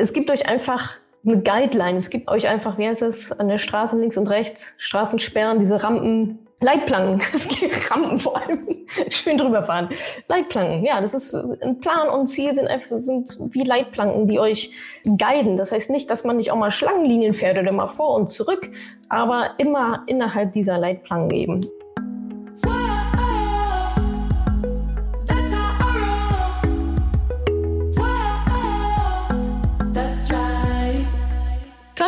Es gibt euch einfach eine Guideline. Es gibt euch einfach, wie heißt das, an der Straße links und rechts, Straßensperren, diese Rampen, Leitplanken, Rampen vor allem, schön drüber fahren. Leitplanken, ja, das ist ein Plan und Ziel sind einfach, sind wie Leitplanken, die euch guiden. Das heißt nicht, dass man nicht auch mal Schlangenlinien fährt oder mal vor und zurück, aber immer innerhalb dieser Leitplanken eben.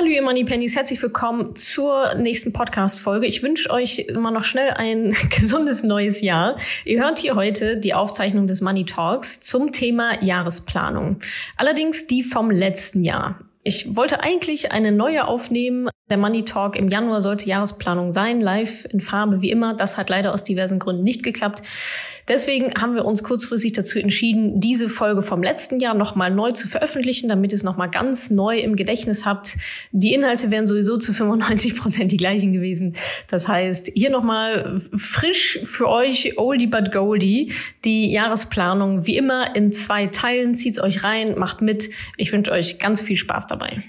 Hallo ihr Money Pennies, herzlich willkommen zur nächsten Podcast-Folge. Ich wünsche euch immer noch schnell ein gesundes neues Jahr. Ihr hört hier heute die Aufzeichnung des Money Talks zum Thema Jahresplanung. Allerdings die vom letzten Jahr. Ich wollte eigentlich eine neue aufnehmen. Der Money Talk im Januar sollte Jahresplanung sein, live in Farbe wie immer. Das hat leider aus diversen Gründen nicht geklappt. Deswegen haben wir uns kurzfristig dazu entschieden, diese Folge vom letzten Jahr nochmal neu zu veröffentlichen, damit ihr es nochmal ganz neu im Gedächtnis habt. Die Inhalte wären sowieso zu 95 Prozent die gleichen gewesen. Das heißt, hier nochmal frisch für euch, oldie but goldie, die Jahresplanung wie immer in zwei Teilen. Zieht's euch rein, macht mit. Ich wünsche euch ganz viel Spaß dabei.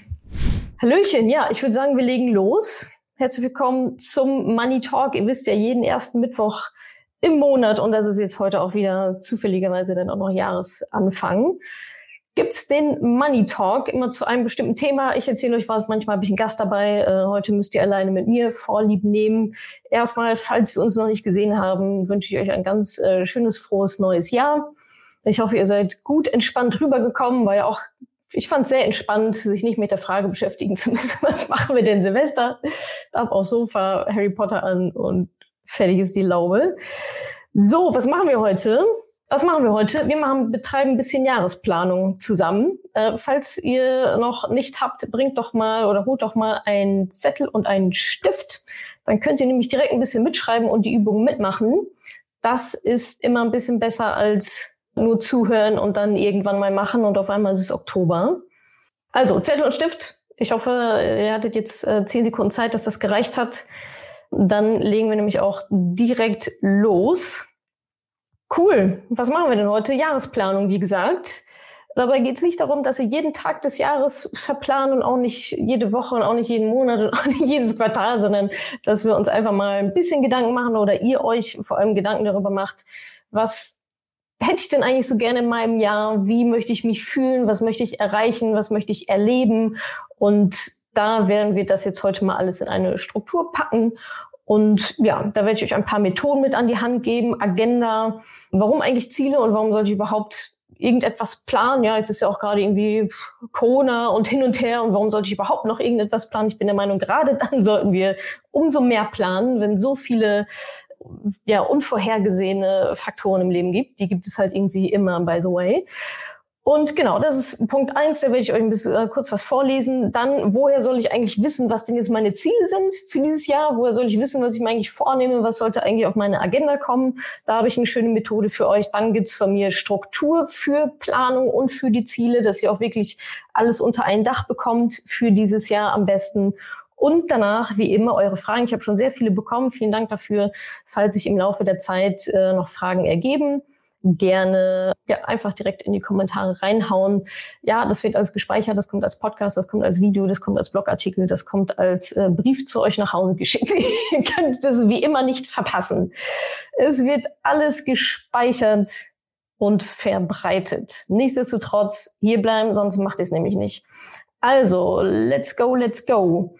Hallöchen, ja, ich würde sagen, wir legen los. Herzlich willkommen zum Money Talk. Ihr wisst ja, jeden ersten Mittwoch im Monat, und das ist jetzt heute auch wieder zufälligerweise dann auch noch Jahresanfang, gibt's den Money Talk immer zu einem bestimmten Thema. Ich erzähle euch was, manchmal habe ich einen Gast dabei. Äh, heute müsst ihr alleine mit mir Vorlieb nehmen. Erstmal, falls wir uns noch nicht gesehen haben, wünsche ich euch ein ganz äh, schönes, frohes neues Jahr. Ich hoffe, ihr seid gut entspannt rübergekommen, weil ja auch ich fand es sehr entspannt, sich nicht mit der Frage beschäftigen zu müssen, was machen wir denn Silvester? Ab aufs Sofa, Harry Potter an und fertig ist die Laube. So, was machen wir heute? Was machen wir heute? Wir machen, betreiben ein bisschen Jahresplanung zusammen. Äh, falls ihr noch nicht habt, bringt doch mal oder holt doch mal einen Zettel und einen Stift. Dann könnt ihr nämlich direkt ein bisschen mitschreiben und die Übungen mitmachen. Das ist immer ein bisschen besser als nur zuhören und dann irgendwann mal machen und auf einmal ist es Oktober. Also Zettel und Stift. Ich hoffe, ihr hattet jetzt äh, zehn Sekunden Zeit, dass das gereicht hat. Dann legen wir nämlich auch direkt los. Cool. Was machen wir denn heute? Jahresplanung, wie gesagt. Dabei geht es nicht darum, dass ihr jeden Tag des Jahres verplanen und auch nicht jede Woche und auch nicht jeden Monat und auch nicht jedes Quartal, sondern dass wir uns einfach mal ein bisschen Gedanken machen oder ihr euch vor allem Gedanken darüber macht, was hätte ich denn eigentlich so gerne in meinem Jahr? Wie möchte ich mich fühlen? Was möchte ich erreichen? Was möchte ich erleben? Und da werden wir das jetzt heute mal alles in eine Struktur packen. Und ja, da werde ich euch ein paar Methoden mit an die Hand geben, Agenda, warum eigentlich Ziele und warum sollte ich überhaupt irgendetwas planen. Ja, jetzt ist ja auch gerade irgendwie Corona und hin und her und warum sollte ich überhaupt noch irgendetwas planen? Ich bin der Meinung, gerade dann sollten wir umso mehr planen, wenn so viele ja unvorhergesehene Faktoren im Leben gibt. Die gibt es halt irgendwie immer, by the way. Und genau, das ist Punkt eins, da werde ich euch ein bisschen äh, kurz was vorlesen. Dann, woher soll ich eigentlich wissen, was denn jetzt meine Ziele sind für dieses Jahr? Woher soll ich wissen, was ich mir eigentlich vornehme? Was sollte eigentlich auf meine Agenda kommen? Da habe ich eine schöne Methode für euch. Dann gibt's von mir Struktur für Planung und für die Ziele, dass ihr auch wirklich alles unter ein Dach bekommt für dieses Jahr am besten. Und danach, wie immer, eure Fragen. Ich habe schon sehr viele bekommen. Vielen Dank dafür, falls sich im Laufe der Zeit äh, noch Fragen ergeben gerne ja, einfach direkt in die Kommentare reinhauen. Ja, das wird alles gespeichert, das kommt als Podcast, das kommt als Video, das kommt als Blogartikel, das kommt als äh, Brief zu euch nach Hause geschickt. Ihr könnt das wie immer nicht verpassen. Es wird alles gespeichert und verbreitet. Nichtsdestotrotz hier bleiben, sonst macht ihr es nämlich nicht. Also, let's go, let's go.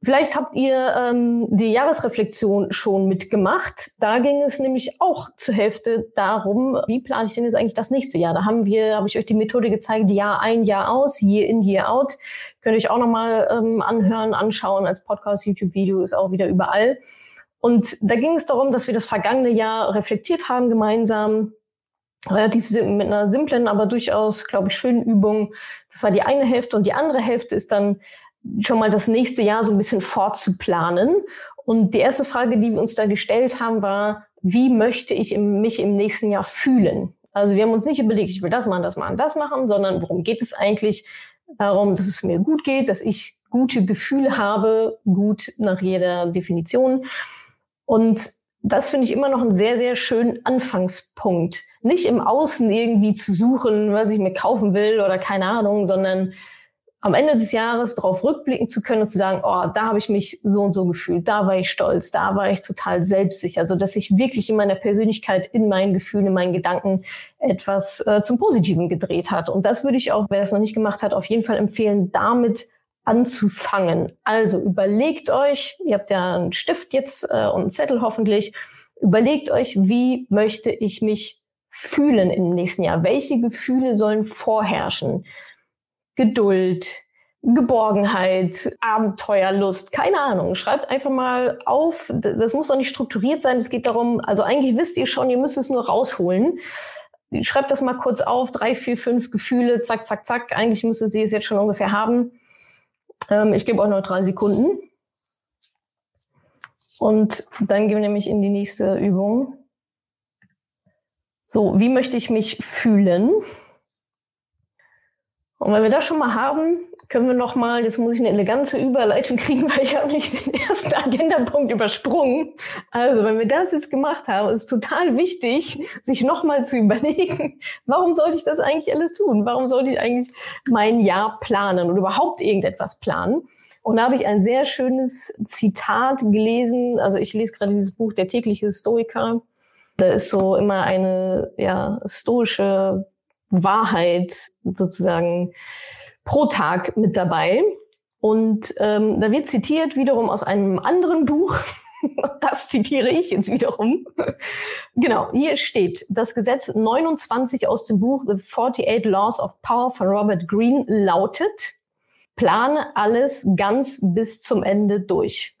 Vielleicht habt ihr ähm, die Jahresreflexion schon mitgemacht. Da ging es nämlich auch zur Hälfte darum, wie plane ich denn jetzt eigentlich das nächste Jahr? Da haben wir, habe ich euch die Methode gezeigt, Jahr ein, Jahr aus, Year in, Year out. Könnt ihr euch auch nochmal ähm, anhören, anschauen als Podcast, YouTube-Video ist auch wieder überall. Und da ging es darum, dass wir das vergangene Jahr reflektiert haben gemeinsam, relativ mit einer simplen, aber durchaus, glaube ich, schönen Übung. Das war die eine Hälfte und die andere Hälfte ist dann schon mal das nächste Jahr so ein bisschen vorzuplanen. Und die erste Frage, die wir uns da gestellt haben, war, wie möchte ich mich im nächsten Jahr fühlen? Also wir haben uns nicht überlegt, ich will das machen, das machen, das machen, sondern worum geht es eigentlich? Darum, dass es mir gut geht, dass ich gute Gefühle habe, gut nach jeder Definition. Und das finde ich immer noch einen sehr, sehr schönen Anfangspunkt. Nicht im Außen irgendwie zu suchen, was ich mir kaufen will oder keine Ahnung, sondern am Ende des Jahres darauf rückblicken zu können und zu sagen, oh, da habe ich mich so und so gefühlt, da war ich stolz, da war ich total selbstsicher, also dass ich wirklich in meiner Persönlichkeit, in meinen Gefühlen, in meinen Gedanken etwas äh, zum Positiven gedreht hat. Und das würde ich auch, wer es noch nicht gemacht hat, auf jeden Fall empfehlen, damit anzufangen. Also überlegt euch, ihr habt ja einen Stift jetzt äh, und einen Zettel hoffentlich, überlegt euch, wie möchte ich mich fühlen im nächsten Jahr? Welche Gefühle sollen vorherrschen? Geduld, Geborgenheit, Abenteuerlust, keine Ahnung. Schreibt einfach mal auf. Das muss auch nicht strukturiert sein. Es geht darum, also eigentlich wisst ihr schon, ihr müsst es nur rausholen. Schreibt das mal kurz auf. Drei, vier, fünf Gefühle. Zack, zack, zack. Eigentlich müsste sie es jetzt schon ungefähr haben. Ähm, ich gebe euch noch drei Sekunden. Und dann gehen wir nämlich in die nächste Übung. So, wie möchte ich mich fühlen? Und wenn wir das schon mal haben, können wir noch mal, jetzt muss ich eine elegante Überleitung kriegen, weil ich habe nicht den ersten Agendapunkt übersprungen. Also, wenn wir das jetzt gemacht haben, ist total wichtig, sich noch mal zu überlegen, warum sollte ich das eigentlich alles tun? Warum sollte ich eigentlich mein Jahr planen oder überhaupt irgendetwas planen? Und da habe ich ein sehr schönes Zitat gelesen. Also ich lese gerade dieses Buch Der tägliche Stoiker. Da ist so immer eine ja, stoische Wahrheit sozusagen pro Tag mit dabei. Und ähm, da wird zitiert wiederum aus einem anderen Buch. Das zitiere ich jetzt wiederum. genau, hier steht das Gesetz 29 aus dem Buch The 48 Laws of Power von Robert Greene lautet, plane alles ganz bis zum Ende durch.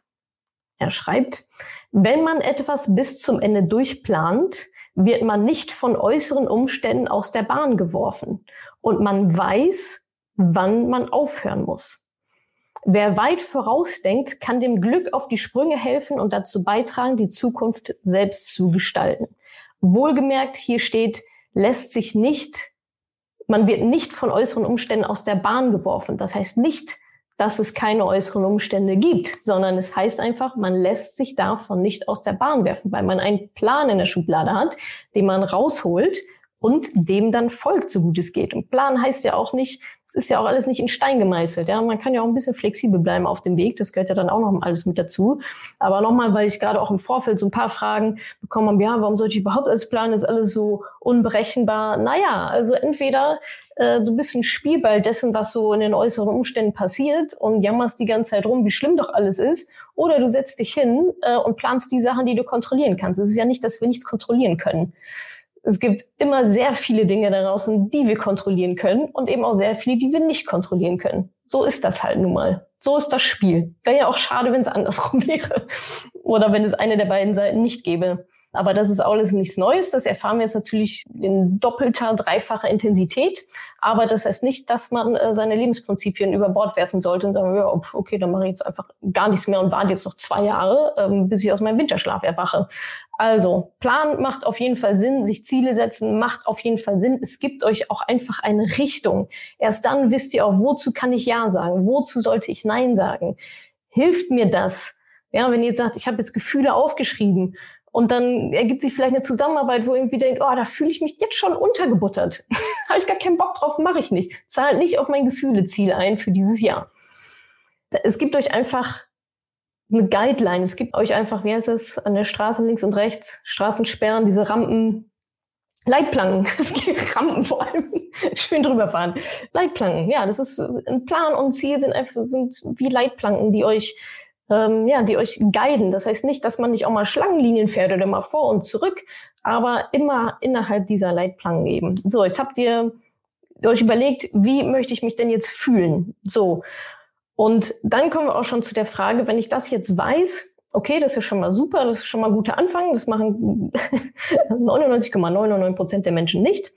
Er schreibt, wenn man etwas bis zum Ende durchplant, wird man nicht von äußeren Umständen aus der Bahn geworfen und man weiß, wann man aufhören muss. Wer weit vorausdenkt, kann dem Glück auf die Sprünge helfen und dazu beitragen, die Zukunft selbst zu gestalten. Wohlgemerkt, hier steht, lässt sich nicht, man wird nicht von äußeren Umständen aus der Bahn geworfen. Das heißt nicht, dass es keine äußeren Umstände gibt, sondern es heißt einfach, man lässt sich davon nicht aus der Bahn werfen, weil man einen Plan in der Schublade hat, den man rausholt und dem dann folgt, so gut es geht. Und Plan heißt ja auch nicht, es ist ja auch alles nicht in Stein gemeißelt. Ja, man kann ja auch ein bisschen flexibel bleiben auf dem Weg. Das gehört ja dann auch noch alles mit dazu. Aber nochmal, weil ich gerade auch im Vorfeld so ein paar Fragen bekommen habe, ja, warum sollte ich überhaupt alles planen? Ist alles so unberechenbar? Naja, also entweder äh, du bist ein Spielball dessen, was so in den äußeren Umständen passiert und jammerst die ganze Zeit rum, wie schlimm doch alles ist, oder du setzt dich hin äh, und planst die Sachen, die du kontrollieren kannst. Es ist ja nicht, dass wir nichts kontrollieren können es gibt immer sehr viele Dinge da draußen, die wir kontrollieren können und eben auch sehr viele, die wir nicht kontrollieren können. So ist das halt nun mal. So ist das Spiel. Wäre ja auch schade, wenn es andersrum wäre. Oder wenn es eine der beiden Seiten nicht gäbe. Aber das ist alles nichts Neues. Das erfahren wir jetzt natürlich in doppelter, dreifacher Intensität. Aber das heißt nicht, dass man äh, seine Lebensprinzipien über Bord werfen sollte und sagen, ja, okay, dann mache ich jetzt einfach gar nichts mehr und warte jetzt noch zwei Jahre, ähm, bis ich aus meinem Winterschlaf erwache. Also, Plan macht auf jeden Fall Sinn, sich Ziele setzen macht auf jeden Fall Sinn. Es gibt euch auch einfach eine Richtung. Erst dann wisst ihr auch, wozu kann ich Ja sagen, wozu sollte ich Nein sagen. Hilft mir das? Ja, wenn ihr jetzt sagt, ich habe jetzt Gefühle aufgeschrieben, und dann ergibt sich vielleicht eine Zusammenarbeit, wo irgendwie denkt, oh, da fühle ich mich jetzt schon untergebuttert. Habe ich gar keinen Bock drauf, mache ich nicht. Zahlt nicht auf mein Gefühleziel ein für dieses Jahr. Es gibt euch einfach eine Guideline. Es gibt euch einfach, wie heißt es, an der Straße links und rechts, Straßensperren, diese Rampen, Leitplanken. Es gibt Rampen vor allem. Schön drüber fahren. Leitplanken, ja, das ist ein Plan und Ziel sind einfach, sind wie Leitplanken, die euch ähm, ja, die euch guiden. Das heißt nicht, dass man nicht auch mal Schlangenlinien fährt oder mal vor und zurück, aber immer innerhalb dieser Leitplanken eben. So, jetzt habt ihr euch überlegt, wie möchte ich mich denn jetzt fühlen? So. Und dann kommen wir auch schon zu der Frage, wenn ich das jetzt weiß, okay, das ist schon mal super, das ist schon mal ein guter Anfang, das machen 99,99 Prozent der Menschen nicht.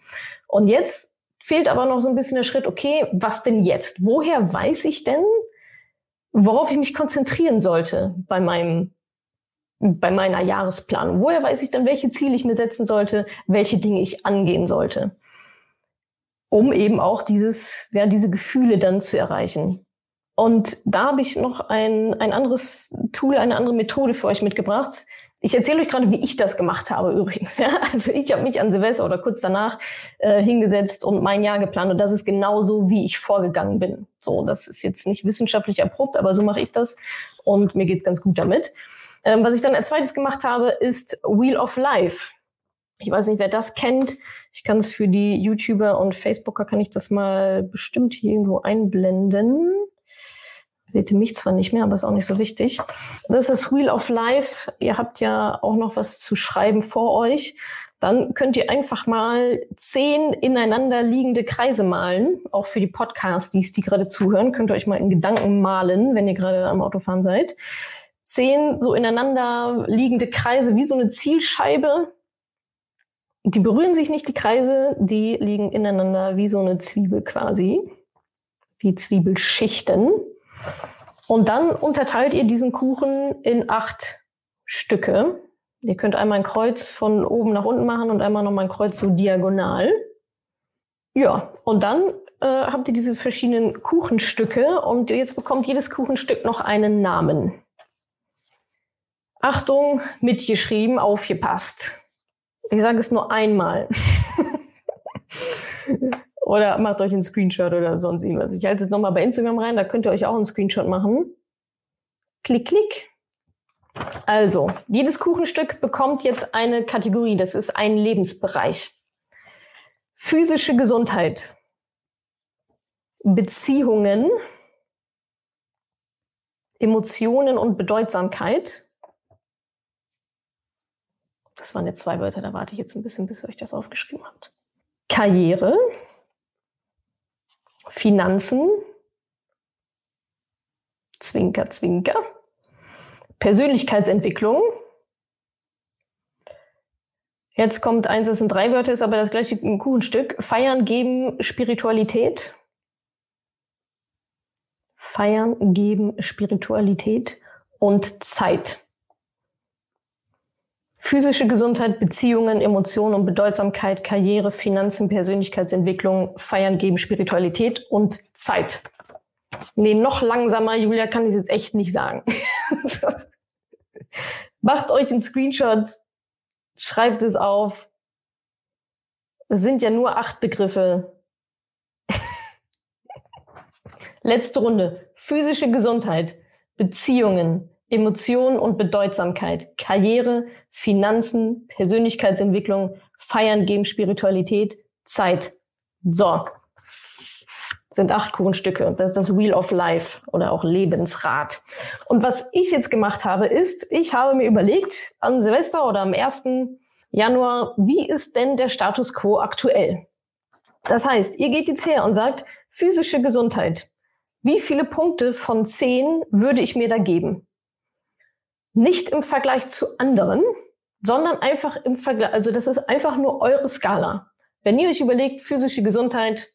Und jetzt fehlt aber noch so ein bisschen der Schritt, okay, was denn jetzt? Woher weiß ich denn, worauf ich mich konzentrieren sollte bei meinem bei meiner Jahresplanung. Woher weiß ich dann, welche Ziele ich mir setzen sollte, welche Dinge ich angehen sollte, um eben auch dieses, ja, diese Gefühle dann zu erreichen. Und da habe ich noch ein, ein anderes Tool, eine andere Methode für euch mitgebracht. Ich erzähle euch gerade, wie ich das gemacht habe übrigens. Ja? Also ich habe mich an Silvester oder kurz danach äh, hingesetzt und mein Jahr geplant und das ist genau so, wie ich vorgegangen bin. So, das ist jetzt nicht wissenschaftlich erprobt, aber so mache ich das und mir geht's ganz gut damit. Ähm, was ich dann als zweites gemacht habe, ist Wheel of Life. Ich weiß nicht, wer das kennt. Ich kann es für die YouTuber und Facebooker, kann ich das mal bestimmt hier irgendwo einblenden. Seht ihr mich zwar nicht mehr, aber ist auch nicht so wichtig. Das ist Wheel of Life. Ihr habt ja auch noch was zu schreiben vor euch. Dann könnt ihr einfach mal zehn ineinander liegende Kreise malen. Auch für die Podcasts, die gerade zuhören, könnt ihr euch mal in Gedanken malen, wenn ihr gerade am Autofahren seid. Zehn so ineinander liegende Kreise wie so eine Zielscheibe die berühren sich nicht, die Kreise, die liegen ineinander wie so eine Zwiebel quasi, wie Zwiebelschichten. Und dann unterteilt ihr diesen Kuchen in acht Stücke. Ihr könnt einmal ein Kreuz von oben nach unten machen und einmal nochmal ein Kreuz so diagonal. Ja, und dann äh, habt ihr diese verschiedenen Kuchenstücke und jetzt bekommt jedes Kuchenstück noch einen Namen. Achtung, mitgeschrieben, aufgepasst. Ich sage es nur einmal. oder macht euch einen Screenshot oder sonst irgendwas. Ich halte es nochmal bei Instagram rein, da könnt ihr euch auch einen Screenshot machen. Klick, klick. Also, jedes Kuchenstück bekommt jetzt eine Kategorie. Das ist ein Lebensbereich. Physische Gesundheit. Beziehungen. Emotionen und Bedeutsamkeit. Das waren jetzt zwei Wörter, da warte ich jetzt ein bisschen, bis ihr euch das aufgeschrieben habt. Karriere, Finanzen, Zwinker, Zwinker, Persönlichkeitsentwicklung. Jetzt kommt eins, das sind drei Wörter, ist aber das gleiche Kuchenstück. Feiern, geben, Spiritualität. Feiern, geben, Spiritualität und Zeit. Physische Gesundheit, Beziehungen, Emotionen und Bedeutsamkeit, Karriere, Finanzen, Persönlichkeitsentwicklung, Feiern geben, Spiritualität und Zeit. Nee, noch langsamer, Julia, kann ich jetzt echt nicht sagen. Macht euch einen Screenshot, schreibt es auf. Es sind ja nur acht Begriffe. Letzte Runde. Physische Gesundheit, Beziehungen, Emotionen und Bedeutsamkeit, Karriere, Finanzen, Persönlichkeitsentwicklung, Feiern geben, Spiritualität, Zeit. So. Sind acht Kuchenstücke. Das ist das Wheel of Life oder auch Lebensrad. Und was ich jetzt gemacht habe, ist, ich habe mir überlegt, an Silvester oder am 1. Januar, wie ist denn der Status quo aktuell? Das heißt, ihr geht jetzt her und sagt, physische Gesundheit. Wie viele Punkte von zehn würde ich mir da geben? Nicht im Vergleich zu anderen, sondern einfach im Vergleich, also das ist einfach nur eure Skala. Wenn ihr euch überlegt, physische Gesundheit,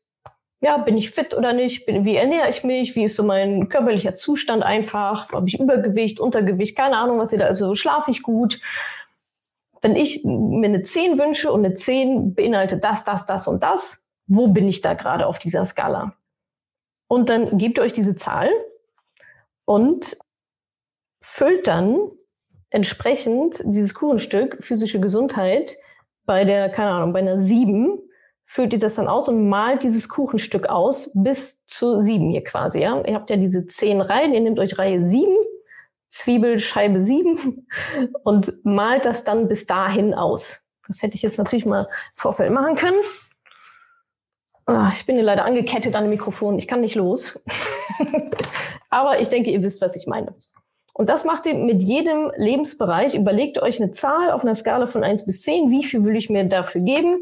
ja, bin ich fit oder nicht? Bin, wie ernähre ich mich? Wie ist so mein körperlicher Zustand einfach? Habe ich Übergewicht, Untergewicht? Keine Ahnung, was ihr da, also schlafe ich gut? Wenn ich mir eine 10 wünsche und eine 10 beinhaltet das, das, das und das, wo bin ich da gerade auf dieser Skala? Und dann gebt ihr euch diese Zahl und füllt dann entsprechend dieses Kuchenstück physische Gesundheit bei der, keine Ahnung, bei einer 7 füllt ihr das dann aus und malt dieses Kuchenstück aus bis zu 7 hier quasi. Ja? Ihr habt ja diese 10 Reihen, ihr nehmt euch Reihe 7, Zwiebelscheibe 7 und malt das dann bis dahin aus. Das hätte ich jetzt natürlich mal im Vorfeld machen können. Ah, ich bin hier leider angekettet an dem Mikrofon, ich kann nicht los. Aber ich denke, ihr wisst, was ich meine. Und das macht ihr mit jedem Lebensbereich. Überlegt euch eine Zahl auf einer Skala von eins bis zehn. Wie viel will ich mir dafür geben?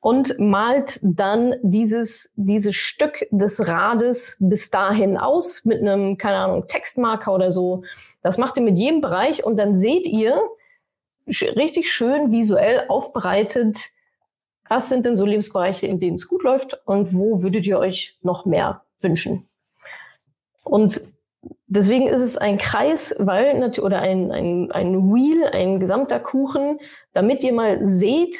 Und malt dann dieses, dieses Stück des Rades bis dahin aus mit einem, keine Ahnung, Textmarker oder so. Das macht ihr mit jedem Bereich und dann seht ihr richtig schön visuell aufbereitet, was sind denn so Lebensbereiche, in denen es gut läuft und wo würdet ihr euch noch mehr wünschen. Und Deswegen ist es ein Kreis, weil oder ein, ein, ein Wheel, ein gesamter Kuchen, damit ihr mal seht,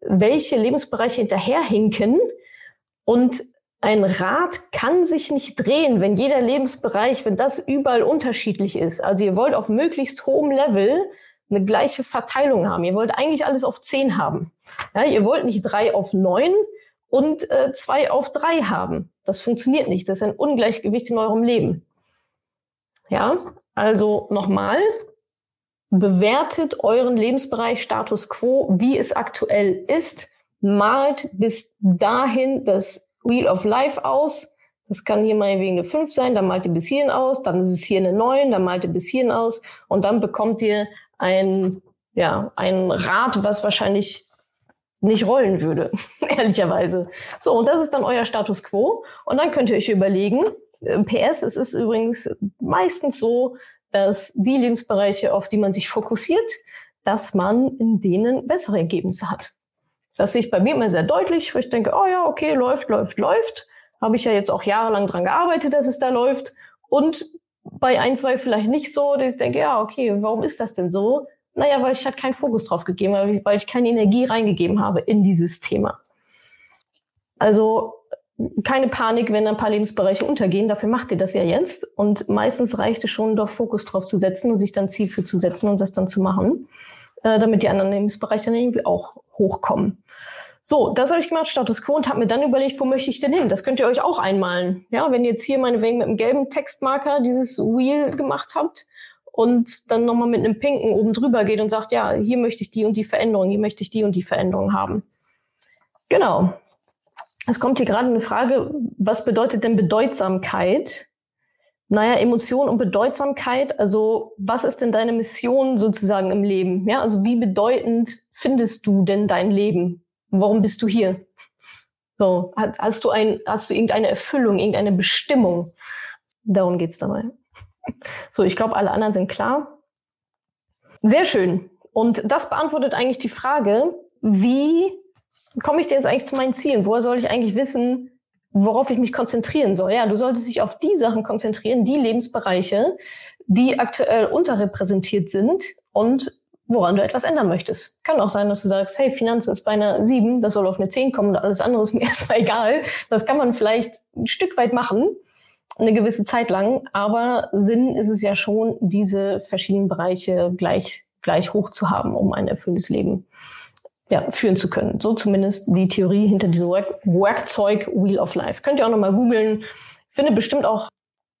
welche Lebensbereiche hinterherhinken. Und ein Rad kann sich nicht drehen, wenn jeder Lebensbereich, wenn das überall unterschiedlich ist. Also ihr wollt auf möglichst hohem Level eine gleiche Verteilung haben. Ihr wollt eigentlich alles auf zehn haben. Ja, ihr wollt nicht drei auf neun und äh, zwei auf drei haben. Das funktioniert nicht. Das ist ein Ungleichgewicht in eurem Leben. Ja, also nochmal, bewertet euren Lebensbereich Status quo, wie es aktuell ist, malt bis dahin das Wheel of Life aus. Das kann hier mal wegen eine 5 sein, dann malt ihr bis hierhin aus, dann ist es hier eine 9, dann malt ihr bis hierhin aus und dann bekommt ihr ein, ja, ein Rad, was wahrscheinlich nicht rollen würde, ehrlicherweise. So, und das ist dann euer Status quo. Und dann könnt ihr euch überlegen, PS, es ist übrigens meistens so, dass die Lebensbereiche, auf die man sich fokussiert, dass man in denen bessere Ergebnisse hat. Das sehe ich bei mir immer sehr deutlich, wo ich denke, oh ja, okay, läuft, läuft, läuft. Habe ich ja jetzt auch jahrelang dran gearbeitet, dass es da läuft. Und bei ein, zwei vielleicht nicht so, dass ich denke, ja, okay, warum ist das denn so? Naja, weil ich halt keinen Fokus drauf gegeben habe, weil ich keine Energie reingegeben habe in dieses Thema. Also keine Panik, wenn ein paar Lebensbereiche untergehen. Dafür macht ihr das ja jetzt. Und meistens reicht es schon, doch Fokus drauf zu setzen und sich dann Ziel für zu setzen und das dann zu machen, äh, damit die anderen Lebensbereiche dann irgendwie auch hochkommen. So, das habe ich gemacht, Status Quo, und habe mir dann überlegt, wo möchte ich denn hin? Das könnt ihr euch auch einmalen. Ja, wenn ihr jetzt hier meinetwegen mit einem gelben Textmarker dieses Wheel gemacht habt und dann nochmal mit einem pinken oben drüber geht und sagt, ja, hier möchte ich die und die Veränderung, hier möchte ich die und die Veränderung haben. Genau. Es kommt hier gerade eine Frage, was bedeutet denn Bedeutsamkeit? Naja, Emotion und Bedeutsamkeit, also was ist denn deine Mission sozusagen im Leben? Ja, also wie bedeutend findest du denn dein Leben? Warum bist du hier? So, hast du ein, hast du irgendeine Erfüllung, irgendeine Bestimmung? Darum geht's dabei. So, ich glaube, alle anderen sind klar. Sehr schön. Und das beantwortet eigentlich die Frage, wie komme ich denn jetzt eigentlich zu meinen Zielen? Woher soll ich eigentlich wissen, worauf ich mich konzentrieren soll? Ja, du solltest dich auf die Sachen konzentrieren, die Lebensbereiche, die aktuell unterrepräsentiert sind und woran du etwas ändern möchtest. Kann auch sein, dass du sagst, hey, Finanzen ist bei einer 7, das soll auf eine 10 kommen und alles andere ist mir erstmal egal. Das kann man vielleicht ein Stück weit machen, eine gewisse Zeit lang, aber Sinn ist es ja schon, diese verschiedenen Bereiche gleich, gleich hoch zu haben, um ein erfülltes Leben ja, führen zu können. So zumindest die Theorie hinter diesem Werk Werkzeug Wheel of Life. Könnt ihr auch nochmal googeln. Finde bestimmt auch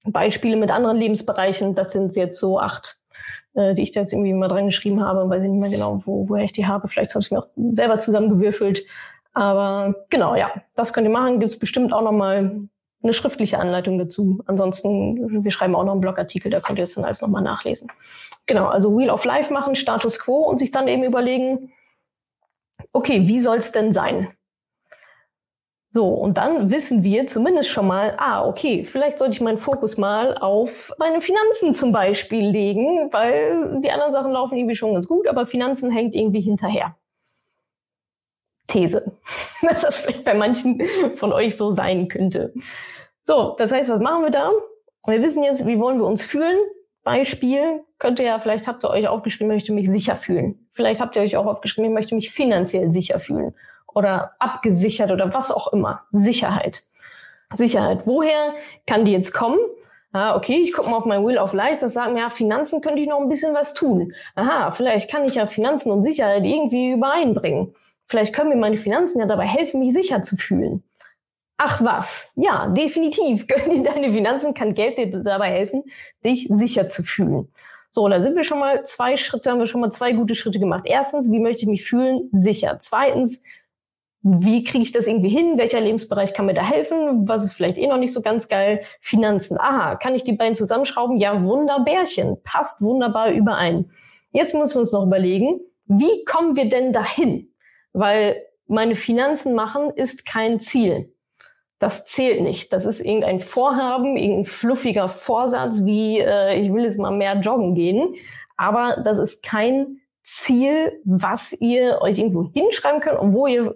Beispiele mit anderen Lebensbereichen. Das sind jetzt so acht, äh, die ich da jetzt irgendwie mal dran geschrieben habe. Weiß ich nicht mehr genau, wo, woher ich die habe. Vielleicht habe ich mir auch selber zusammengewürfelt. Aber genau, ja, das könnt ihr machen. Gibt es bestimmt auch nochmal eine schriftliche Anleitung dazu. Ansonsten, wir schreiben auch noch einen Blogartikel, da könnt ihr das dann alles nochmal nachlesen. Genau, also Wheel of Life machen, Status Quo und sich dann eben überlegen, okay, wie soll es denn sein? So, und dann wissen wir zumindest schon mal, ah, okay, vielleicht sollte ich meinen Fokus mal auf meine Finanzen zum Beispiel legen, weil die anderen Sachen laufen irgendwie schon ganz gut, aber Finanzen hängt irgendwie hinterher. These, dass das vielleicht bei manchen von euch so sein könnte. So, das heißt, was machen wir da? Wir wissen jetzt, wie wollen wir uns fühlen? Beispiel könnte ja, vielleicht habt ihr euch aufgeschrieben, ich möchte mich sicher fühlen. Vielleicht habt ihr euch auch aufgeschrieben, ich möchte mich finanziell sicher fühlen oder abgesichert oder was auch immer. Sicherheit. Sicherheit. Woher kann die jetzt kommen? Ah, okay, ich gucke mal auf mein Wheel of Life, das sagt mir, ja, Finanzen könnte ich noch ein bisschen was tun. Aha, vielleicht kann ich ja Finanzen und Sicherheit irgendwie übereinbringen. Vielleicht können mir meine Finanzen ja dabei helfen, mich sicher zu fühlen. Ach was, ja, definitiv können dir deine Finanzen, kann Geld dir dabei helfen, dich sicher zu fühlen. So, da sind wir schon mal zwei Schritte, haben wir schon mal zwei gute Schritte gemacht. Erstens, wie möchte ich mich fühlen? Sicher. Zweitens, wie kriege ich das irgendwie hin? Welcher Lebensbereich kann mir da helfen? Was ist vielleicht eh noch nicht so ganz geil? Finanzen. Aha, kann ich die beiden zusammenschrauben? Ja, wunderbärchen. Passt wunderbar überein. Jetzt müssen wir uns noch überlegen, wie kommen wir denn dahin? Weil meine Finanzen machen ist kein Ziel das zählt nicht. Das ist irgendein Vorhaben, irgendein fluffiger Vorsatz, wie äh, ich will jetzt mal mehr joggen gehen. Aber das ist kein Ziel, was ihr euch irgendwo hinschreiben könnt und wo ihr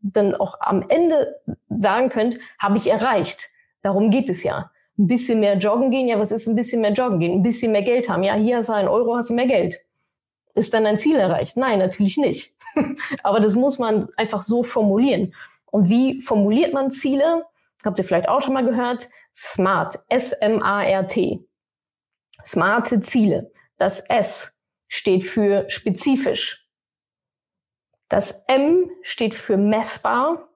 dann auch am Ende sagen könnt, habe ich erreicht. Darum geht es ja. Ein bisschen mehr joggen gehen, ja, was ist ein bisschen mehr joggen gehen? Ein bisschen mehr Geld haben. Ja, hier hast du einen Euro, hast du mehr Geld. Ist dann ein Ziel erreicht? Nein, natürlich nicht. Aber das muss man einfach so formulieren. Und wie formuliert man Ziele? Habt ihr vielleicht auch schon mal gehört? SMART, S-M-A-R-T. Smarte Ziele. Das S steht für spezifisch. Das M steht für messbar.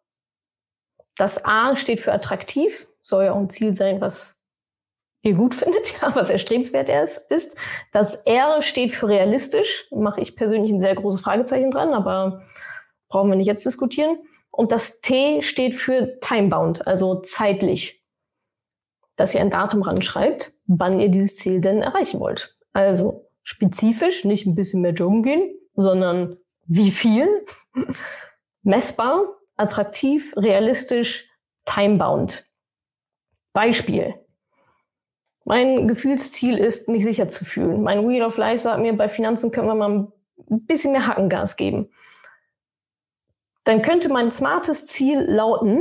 Das A steht für attraktiv. Soll ja auch ein Ziel sein, was ihr gut findet, ja, was erstrebenswert ist. Das R steht für realistisch. Mache ich persönlich ein sehr großes Fragezeichen dran, aber brauchen wir nicht jetzt diskutieren. Und das T steht für timebound, also zeitlich. Dass ihr ein Datum ranschreibt, wann ihr dieses Ziel denn erreichen wollt. Also spezifisch, nicht ein bisschen mehr joggen gehen, sondern wie viel, messbar, attraktiv, realistisch, timebound. Beispiel. Mein Gefühlsziel ist, mich sicher zu fühlen. Mein Wheel of Life sagt mir, bei Finanzen können wir mal ein bisschen mehr Hackengas geben. Dann könnte mein smartes Ziel lauten,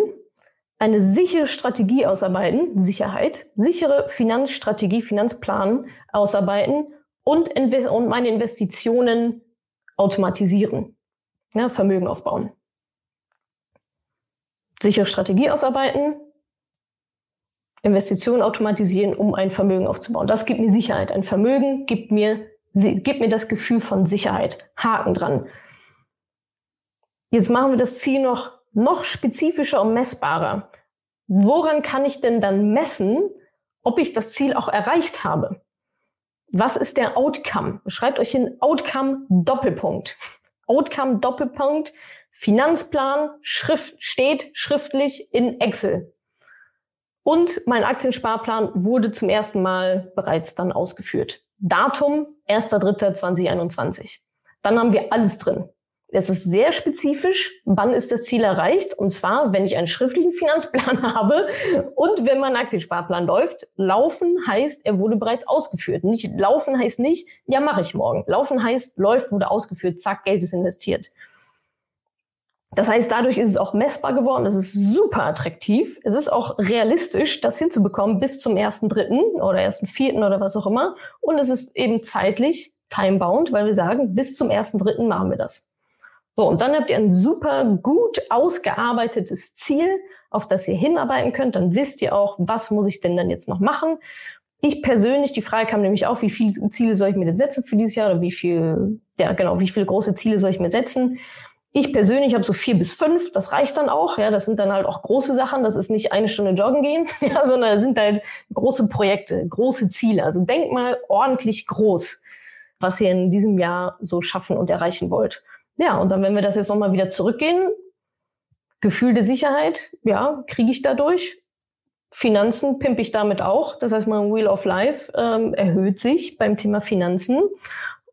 eine sichere Strategie ausarbeiten, Sicherheit, sichere Finanzstrategie, Finanzplan ausarbeiten und, und meine Investitionen automatisieren, ja, Vermögen aufbauen. Sichere Strategie ausarbeiten, Investitionen automatisieren, um ein Vermögen aufzubauen. Das gibt mir Sicherheit. Ein Vermögen gibt mir, gibt mir das Gefühl von Sicherheit. Haken dran. Jetzt machen wir das Ziel noch, noch spezifischer und messbarer. Woran kann ich denn dann messen, ob ich das Ziel auch erreicht habe? Was ist der Outcome? Schreibt euch in Outcome Doppelpunkt. Outcome Doppelpunkt. Finanzplan Schrift steht schriftlich in Excel. Und mein Aktiensparplan wurde zum ersten Mal bereits dann ausgeführt. Datum 1.3.2021. Dann haben wir alles drin. Es ist sehr spezifisch, wann ist das Ziel erreicht. Und zwar, wenn ich einen schriftlichen Finanzplan habe und wenn mein Aktiensparplan läuft. Laufen heißt, er wurde bereits ausgeführt. Nicht laufen heißt nicht, ja, mache ich morgen. Laufen heißt, läuft, wurde ausgeführt, zack, Geld ist investiert. Das heißt, dadurch ist es auch messbar geworden. Es ist super attraktiv. Es ist auch realistisch, das hinzubekommen bis zum ersten Dritten oder ersten Vierten oder was auch immer. Und es ist eben zeitlich timebound, weil wir sagen, bis zum ersten Dritten machen wir das. So, und dann habt ihr ein super gut ausgearbeitetes Ziel, auf das ihr hinarbeiten könnt. Dann wisst ihr auch, was muss ich denn dann jetzt noch machen. Ich persönlich, die Frage kam nämlich auch, wie viele Ziele soll ich mir denn setzen für dieses Jahr oder wie viel, ja genau, wie viele große Ziele soll ich mir setzen? Ich persönlich habe so vier bis fünf, das reicht dann auch. Ja, das sind dann halt auch große Sachen. Das ist nicht eine Stunde joggen gehen, ja, sondern das sind halt große Projekte, große Ziele. Also denkt mal ordentlich groß, was ihr in diesem Jahr so schaffen und erreichen wollt. Ja, und dann, wenn wir das jetzt nochmal wieder zurückgehen, Gefühl der Sicherheit, ja, kriege ich dadurch. Finanzen pimpe ich damit auch. Das heißt, mein Wheel of Life ähm, erhöht sich beim Thema Finanzen.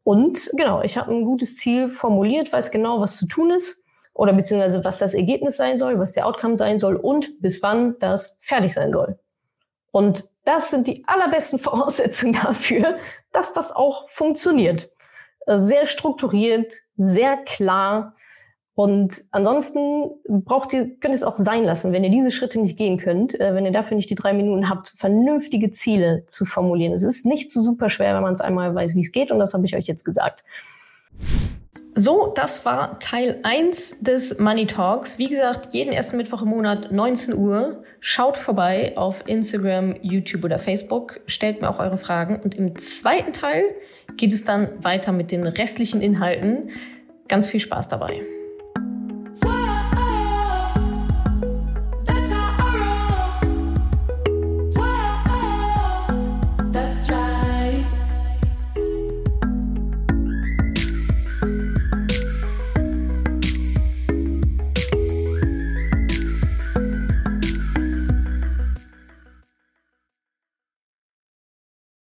Und genau, ich habe ein gutes Ziel formuliert, weiß genau, was zu tun ist oder beziehungsweise was das Ergebnis sein soll, was der Outcome sein soll und bis wann das fertig sein soll. Und das sind die allerbesten Voraussetzungen dafür, dass das auch funktioniert. Sehr strukturiert, sehr klar und ansonsten braucht ihr, könnt ihr es auch sein lassen, wenn ihr diese Schritte nicht gehen könnt, äh, wenn ihr dafür nicht die drei Minuten habt, vernünftige Ziele zu formulieren. Es ist nicht so super schwer, wenn man es einmal weiß, wie es geht. Und das habe ich euch jetzt gesagt. So, das war Teil 1 des Money Talks. Wie gesagt, jeden ersten Mittwoch im Monat 19 Uhr. Schaut vorbei auf Instagram, YouTube oder Facebook. Stellt mir auch eure Fragen. Und im zweiten Teil geht es dann weiter mit den restlichen Inhalten. Ganz viel Spaß dabei.